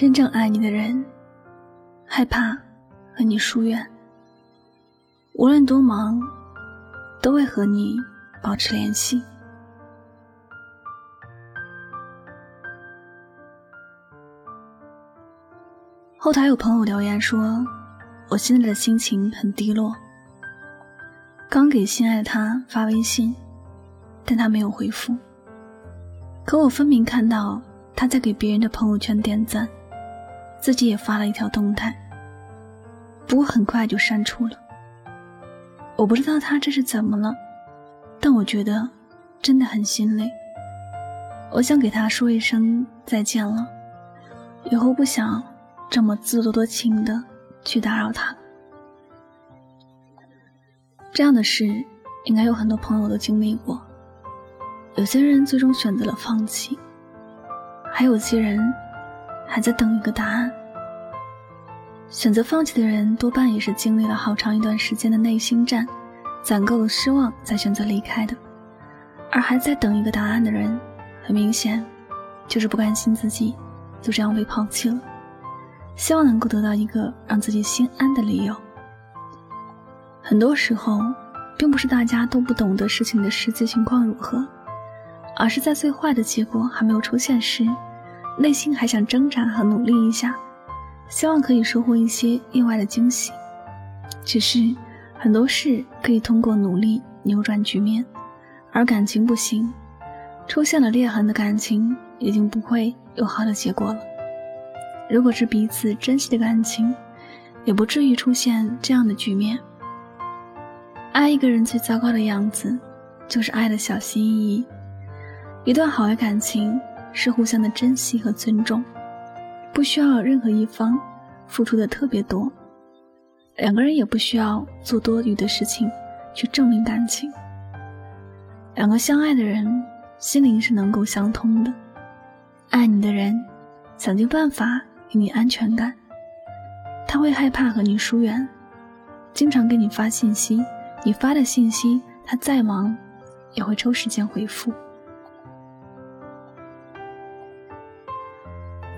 真正爱你的人，害怕和你疏远。无论多忙，都会和你保持联系。后台有朋友留言说：“我现在的心情很低落。刚给心爱的他发微信，但他没有回复。可我分明看到他在给别人的朋友圈点赞，自己也发了一条动态。不过很快就删除了。我不知道他这是怎么了，但我觉得真的很心累。我想给他说一声再见了，以后不想。”这么自作多情的去打扰他，这样的事应该有很多朋友都经历过。有些人最终选择了放弃，还有些人还在等一个答案。选择放弃的人多半也是经历了好长一段时间的内心战，攒够了失望才选择离开的。而还在等一个答案的人，很明显就是不甘心自己就这样被抛弃了。希望能够得到一个让自己心安的理由。很多时候，并不是大家都不懂得事情的实际情况如何，而是在最坏的结果还没有出现时，内心还想挣扎和努力一下，希望可以收获一些意外的惊喜。只是很多事可以通过努力扭转局面，而感情不行，出现了裂痕的感情已经不会有好的结果了。如果是彼此珍惜的感情，也不至于出现这样的局面。爱一个人最糟糕的样子，就是爱的小心翼翼。一段好的感情是互相的珍惜和尊重，不需要任何一方付出的特别多，两个人也不需要做多余的事情去证明感情。两个相爱的人，心灵是能够相通的。爱你的人，想尽办法。给你安全感，他会害怕和你疏远，经常给你发信息，你发的信息他再忙也会抽时间回复。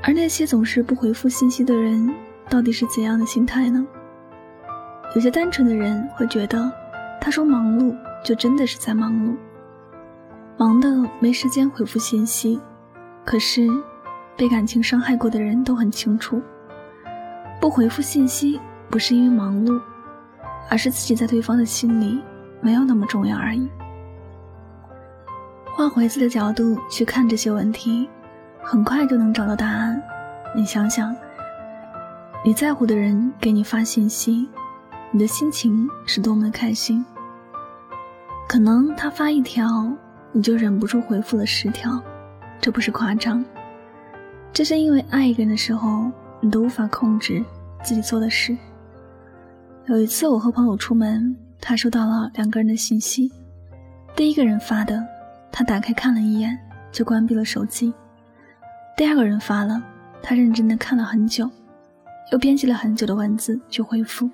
而那些总是不回复信息的人，到底是怎样的心态呢？有些单纯的人会觉得，他说忙碌就真的是在忙碌，忙的没时间回复信息，可是。被感情伤害过的人都很清楚，不回复信息不是因为忙碌，而是自己在对方的心里没有那么重要而已。换回自己的角度去看这些问题，很快就能找到答案。你想想，你在乎的人给你发信息，你的心情是多么的开心。可能他发一条，你就忍不住回复了十条，这不是夸张。这是因为爱一个人的时候，你都无法控制自己做的事。有一次，我和朋友出门，他收到了两个人的信息。第一个人发的，他打开看了一眼就关闭了手机；第二个人发了，他认真的看了很久，又编辑了很久的文字去回复。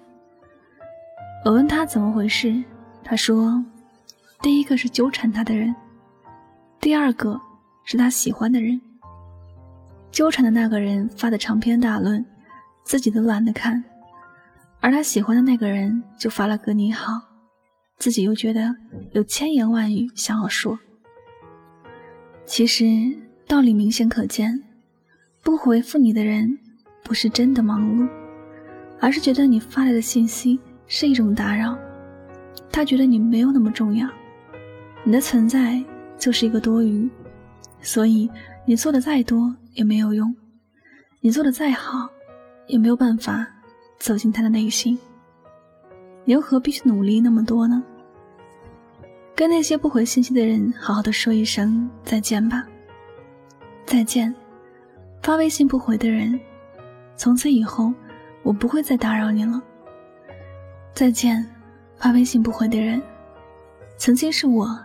我问他怎么回事，他说：第一个是纠缠他的人，第二个是他喜欢的人。纠缠的那个人发的长篇大论，自己都懒得看，而他喜欢的那个人就发了个你好，自己又觉得有千言万语想要说。其实道理明显可见，不回复你的人不是真的忙碌，而是觉得你发来的信息是一种打扰，他觉得你没有那么重要，你的存在就是一个多余，所以你做的再多。也没有用，你做的再好，也没有办法走进他的内心。你又何必去努力那么多呢？跟那些不回信息的人好好的说一声再见吧。再见，发微信不回的人，从此以后我不会再打扰你了。再见，发微信不回的人，曾经是我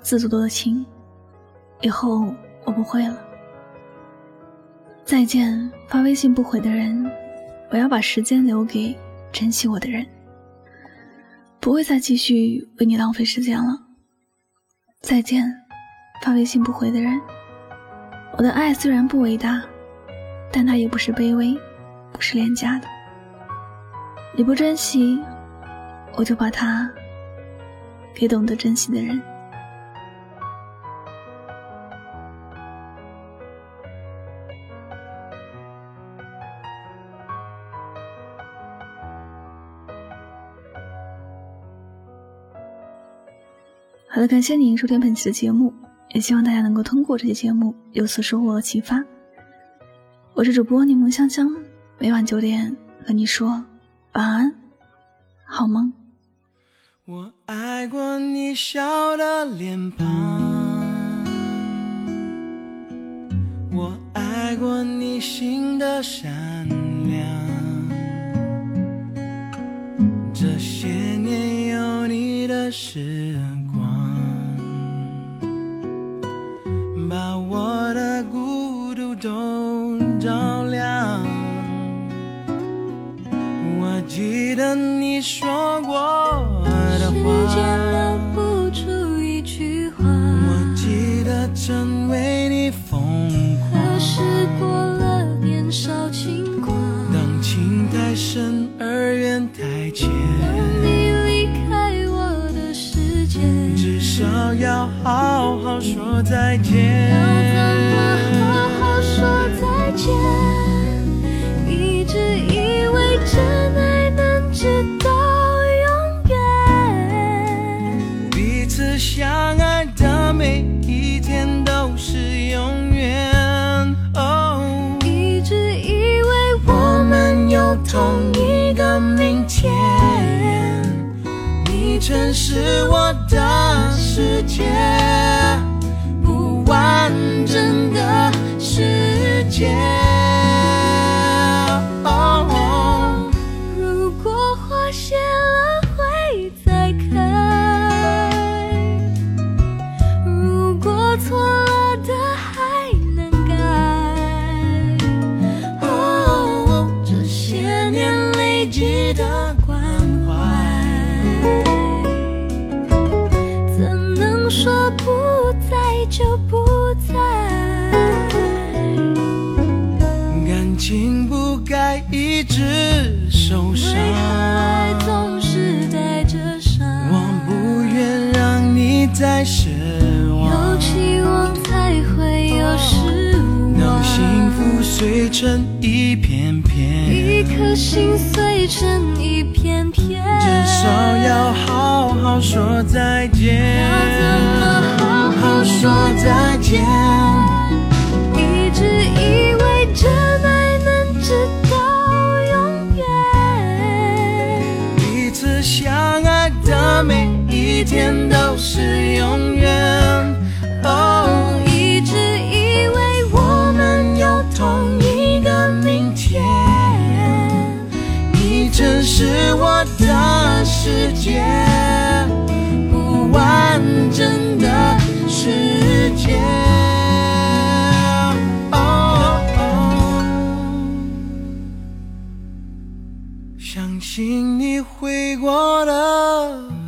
自作多情，以后我不会了。再见，发微信不回的人，我要把时间留给珍惜我的人，不会再继续为你浪费时间了。再见，发微信不回的人，我的爱虽然不伟大，但它也不是卑微，不是廉价的。你不珍惜，我就把它给懂得珍惜的人。好的，感谢您收听本期的节目，也希望大家能够通过这期节目有所收获和启发。我是主播柠檬香香，每晚九点和你说晚安，好梦。我爱过你笑的脸庞，我爱过你心的善良，这些年有你的时得你说过的话，时间留不住一句话。我记得曾为你疯狂。可是过了年少轻狂，当情太深而缘太浅，当你离开我的世界，至少要好好说再见。城是我的世界，不完整的世界。如果花谢了会再开，如果错了的还能改。哦，这些年累积的。受伤，总是带着伤。我不愿让你再失望，有期望才会有失望。当幸福碎成一片片，一颗心碎成一片片，至少要好好说再见。要怎么好好说再见？是永远。哦，一直以为我们有同一个明天，你曾是我的世界，不完整的世界。相信你会过得。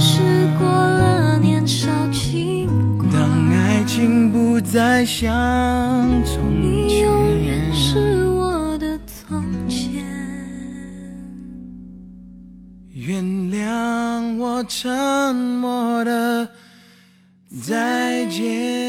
是过了年少轻狂，当爱情不再像从前，你永远是我的从前。原谅我沉默的再见。